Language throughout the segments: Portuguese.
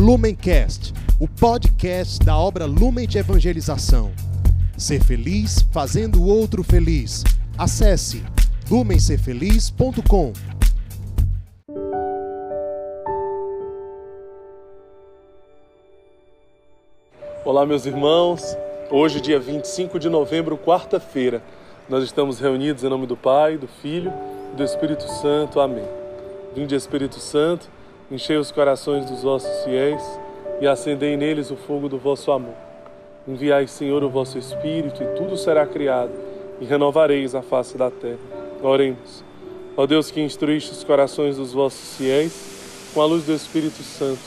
Lumencast, o podcast da obra Lumen de Evangelização. Ser feliz fazendo o outro feliz. Acesse lumencerfeliz.com. Olá, meus irmãos. Hoje, dia 25 de novembro, quarta-feira, nós estamos reunidos em nome do Pai, do Filho e do Espírito Santo. Amém. Vinde, Espírito Santo, enchei os corações dos vossos fiéis e acendei neles o fogo do vosso amor. Enviai, Senhor, o vosso Espírito, e tudo será criado, e renovareis a face da terra. Oremos. Ó Deus que instruíste os corações dos vossos fiéis, com a luz do Espírito Santo,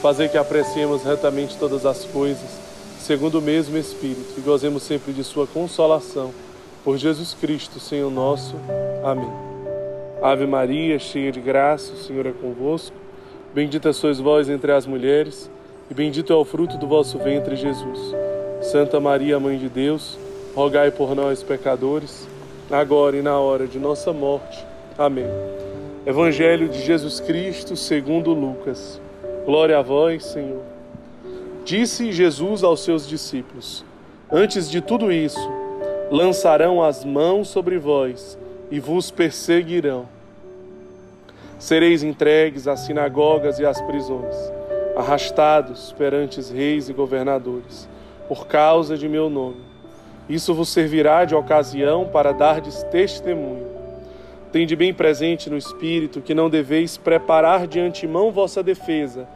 fazer que apreciemos retamente todas as coisas, segundo o mesmo Espírito, e gozemos sempre de Sua consolação. Por Jesus Cristo, Senhor nosso. Amém. Ave Maria, cheia de graça, o Senhor é convosco. Bendita sois vós entre as mulheres, e bendito é o fruto do vosso ventre, Jesus. Santa Maria, Mãe de Deus, rogai por nós, pecadores, agora e na hora de nossa morte. Amém. Evangelho de Jesus Cristo, segundo Lucas. Glória a vós, Senhor. Disse Jesus aos seus discípulos: Antes de tudo isso, lançarão as mãos sobre vós e vos perseguirão. Sereis entregues às sinagogas e às prisões, arrastados perante reis e governadores, por causa de meu nome. Isso vos servirá de ocasião para dardes testemunho. Tende bem presente no espírito que não deveis preparar de antemão vossa defesa,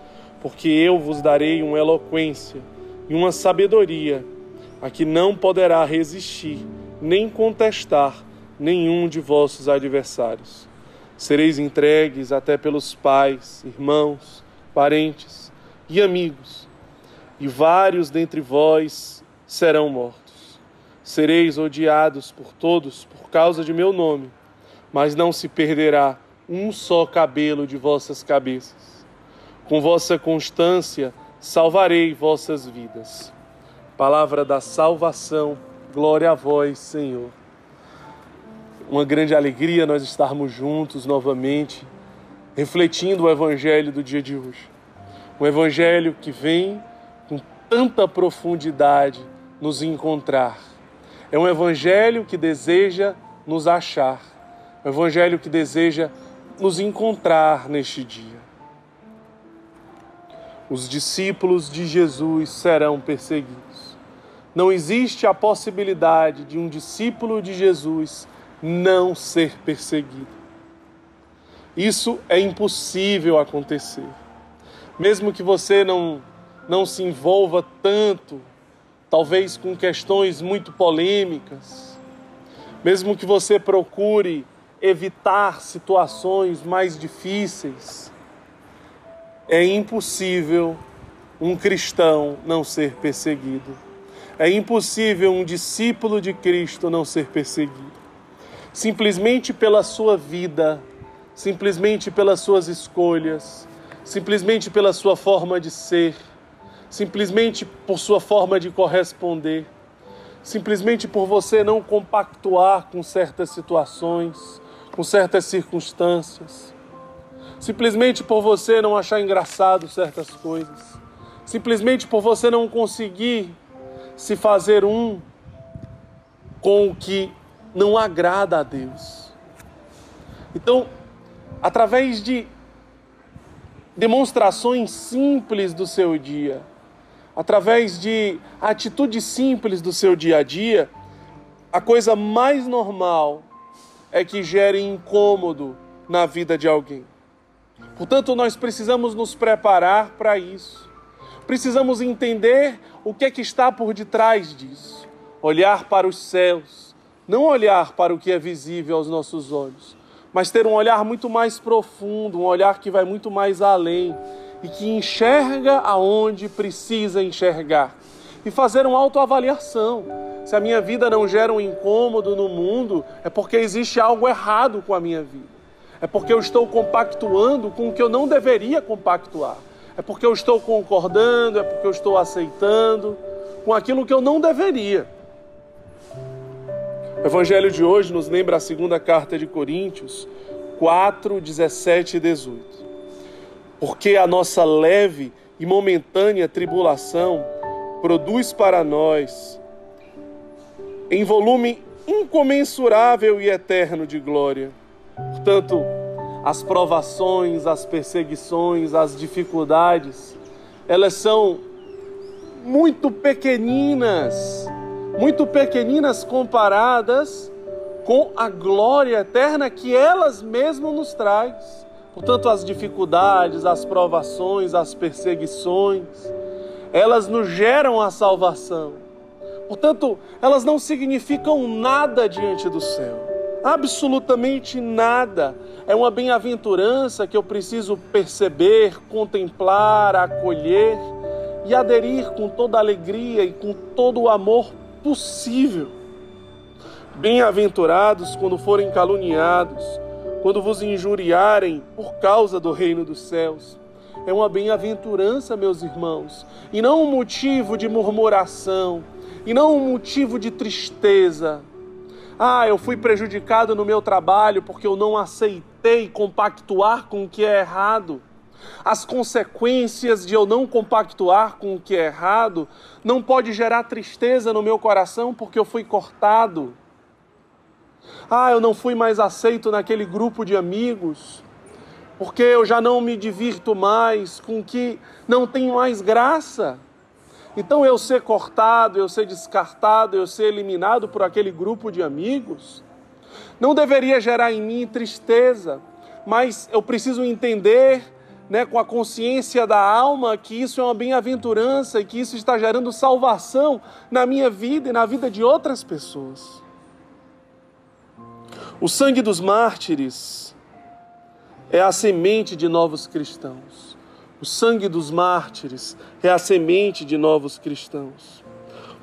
porque eu vos darei uma eloquência e uma sabedoria a que não poderá resistir nem contestar nenhum de vossos adversários. Sereis entregues até pelos pais, irmãos, parentes e amigos, e vários dentre vós serão mortos. Sereis odiados por todos por causa de meu nome, mas não se perderá um só cabelo de vossas cabeças. Com vossa constância salvarei vossas vidas. Palavra da salvação, glória a vós, Senhor. Uma grande alegria nós estarmos juntos novamente, refletindo o Evangelho do dia de hoje. Um Evangelho que vem com tanta profundidade nos encontrar. É um Evangelho que deseja nos achar. Um Evangelho que deseja nos encontrar neste dia. Os discípulos de Jesus serão perseguidos. Não existe a possibilidade de um discípulo de Jesus não ser perseguido. Isso é impossível acontecer. Mesmo que você não, não se envolva tanto, talvez com questões muito polêmicas, mesmo que você procure evitar situações mais difíceis, é impossível um cristão não ser perseguido. É impossível um discípulo de Cristo não ser perseguido simplesmente pela sua vida, simplesmente pelas suas escolhas, simplesmente pela sua forma de ser, simplesmente por sua forma de corresponder, simplesmente por você não compactuar com certas situações, com certas circunstâncias, simplesmente por você não achar engraçado certas coisas, simplesmente por você não conseguir se fazer um com o que não agrada a Deus. Então, através de demonstrações simples do seu dia, através de atitudes simples do seu dia a dia, a coisa mais normal é que gere incômodo na vida de alguém. Portanto, nós precisamos nos preparar para isso. Precisamos entender o que é que está por detrás disso. Olhar para os céus, não olhar para o que é visível aos nossos olhos, mas ter um olhar muito mais profundo, um olhar que vai muito mais além e que enxerga aonde precisa enxergar. E fazer uma autoavaliação. Se a minha vida não gera um incômodo no mundo, é porque existe algo errado com a minha vida. É porque eu estou compactuando com o que eu não deveria compactuar. É porque eu estou concordando, é porque eu estou aceitando com aquilo que eu não deveria. O Evangelho de hoje nos lembra a segunda carta de Coríntios 4, 17 e 18. Porque a nossa leve e momentânea tribulação produz para nós, em volume incomensurável e eterno de glória. Portanto, as provações, as perseguições, as dificuldades, elas são muito pequeninas, muito pequeninas comparadas com a glória eterna que elas mesmas nos traz. Portanto, as dificuldades, as provações, as perseguições, elas nos geram a salvação. Portanto, elas não significam nada diante do céu. Absolutamente nada. É uma bem-aventurança que eu preciso perceber, contemplar, acolher e aderir com toda alegria e com todo o amor possível. Bem-aventurados quando forem caluniados, quando vos injuriarem por causa do reino dos céus. É uma bem-aventurança, meus irmãos, e não um motivo de murmuração, e não um motivo de tristeza. Ah, eu fui prejudicado no meu trabalho porque eu não aceitei compactuar com o que é errado. As consequências de eu não compactuar com o que é errado não pode gerar tristeza no meu coração porque eu fui cortado. Ah, eu não fui mais aceito naquele grupo de amigos, porque eu já não me divirto mais com que não tem mais graça. Então eu ser cortado, eu ser descartado, eu ser eliminado por aquele grupo de amigos, não deveria gerar em mim tristeza, mas eu preciso entender, né, com a consciência da alma, que isso é uma bem-aventurança e que isso está gerando salvação na minha vida e na vida de outras pessoas. O sangue dos mártires é a semente de novos cristãos. O sangue dos mártires é a semente de novos cristãos.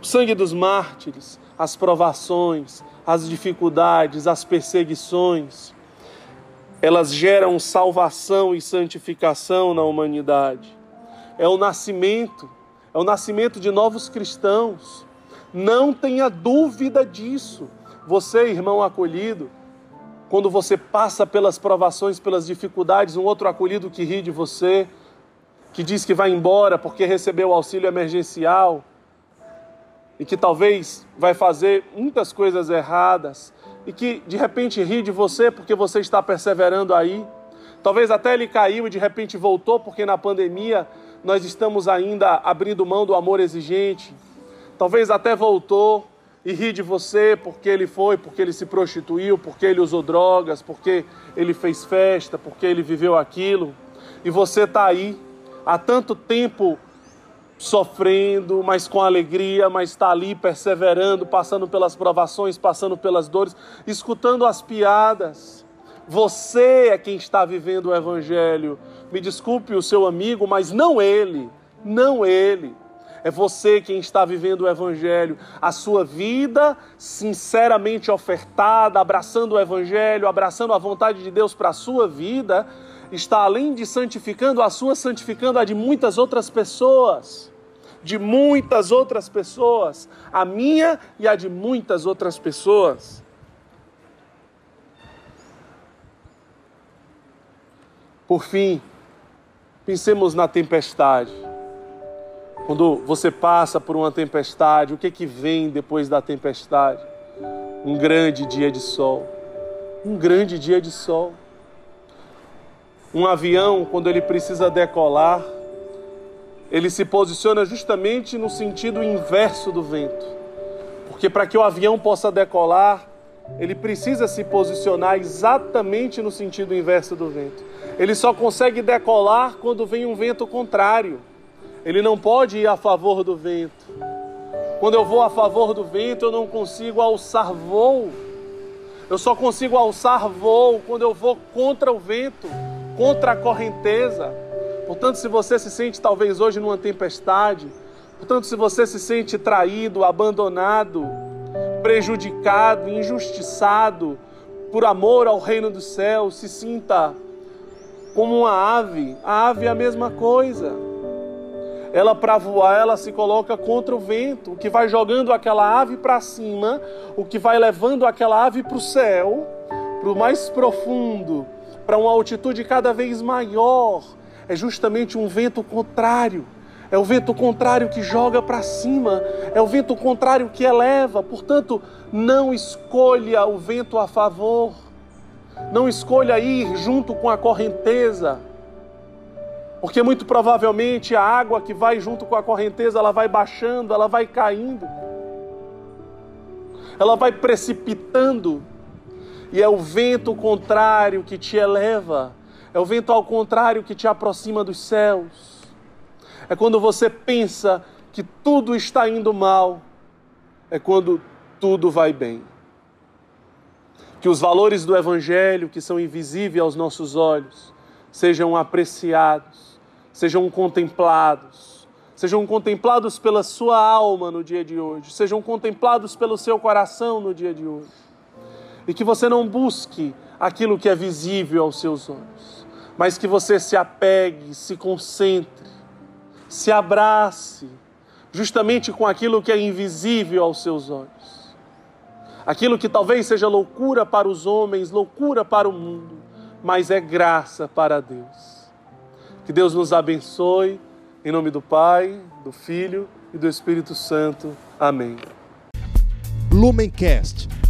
O sangue dos mártires, as provações, as dificuldades, as perseguições, elas geram salvação e santificação na humanidade. É o nascimento, é o nascimento de novos cristãos. Não tenha dúvida disso. Você, irmão acolhido, quando você passa pelas provações, pelas dificuldades, um outro acolhido que ri de você, que diz que vai embora porque recebeu auxílio emergencial e que talvez vai fazer muitas coisas erradas e que de repente ri de você porque você está perseverando aí. Talvez até ele caiu e de repente voltou porque na pandemia nós estamos ainda abrindo mão do amor exigente. Talvez até voltou e ri de você porque ele foi, porque ele se prostituiu, porque ele usou drogas, porque ele fez festa, porque ele viveu aquilo. E você está aí há tanto tempo sofrendo, mas com alegria, mas está ali perseverando, passando pelas provações, passando pelas dores, escutando as piadas. Você é quem está vivendo o Evangelho. Me desculpe o seu amigo, mas não ele, não ele. É você quem está vivendo o Evangelho. A sua vida sinceramente ofertada, abraçando o Evangelho, abraçando a vontade de Deus para a sua vida, está além de santificando a sua, santificando a de muitas outras pessoas. De muitas outras pessoas. A minha e a de muitas outras pessoas. Por fim, pensemos na tempestade. Quando você passa por uma tempestade, o que que vem depois da tempestade? Um grande dia de sol. Um grande dia de sol. Um avião, quando ele precisa decolar, ele se posiciona justamente no sentido inverso do vento. Porque para que o avião possa decolar, ele precisa se posicionar exatamente no sentido inverso do vento. Ele só consegue decolar quando vem um vento contrário. Ele não pode ir a favor do vento. Quando eu vou a favor do vento, eu não consigo alçar voo. Eu só consigo alçar voo quando eu vou contra o vento, contra a correnteza. Portanto, se você se sente talvez hoje numa tempestade, portanto, se você se sente traído, abandonado, prejudicado, injustiçado, por amor ao reino dos céus, se sinta como uma ave. A ave é a mesma coisa ela para voar, ela se coloca contra o vento, o que vai jogando aquela ave para cima, o que vai levando aquela ave para o céu, para o mais profundo, para uma altitude cada vez maior. é justamente um vento contrário. É o vento contrário que joga para cima, é o vento contrário que eleva. Portanto, não escolha o vento a favor, não escolha ir junto com a correnteza, porque muito provavelmente a água que vai junto com a correnteza, ela vai baixando, ela vai caindo, ela vai precipitando, e é o vento contrário que te eleva, é o vento ao contrário que te aproxima dos céus é quando você pensa que tudo está indo mal, é quando tudo vai bem. Que os valores do Evangelho, que são invisíveis aos nossos olhos, sejam apreciados, sejam contemplados, sejam contemplados pela sua alma no dia de hoje, sejam contemplados pelo seu coração no dia de hoje. E que você não busque aquilo que é visível aos seus olhos, mas que você se apegue, se concentre se abrace justamente com aquilo que é invisível aos seus olhos. Aquilo que talvez seja loucura para os homens, loucura para o mundo, mas é graça para Deus. Que Deus nos abençoe, em nome do Pai, do Filho e do Espírito Santo. Amém. Lumencast,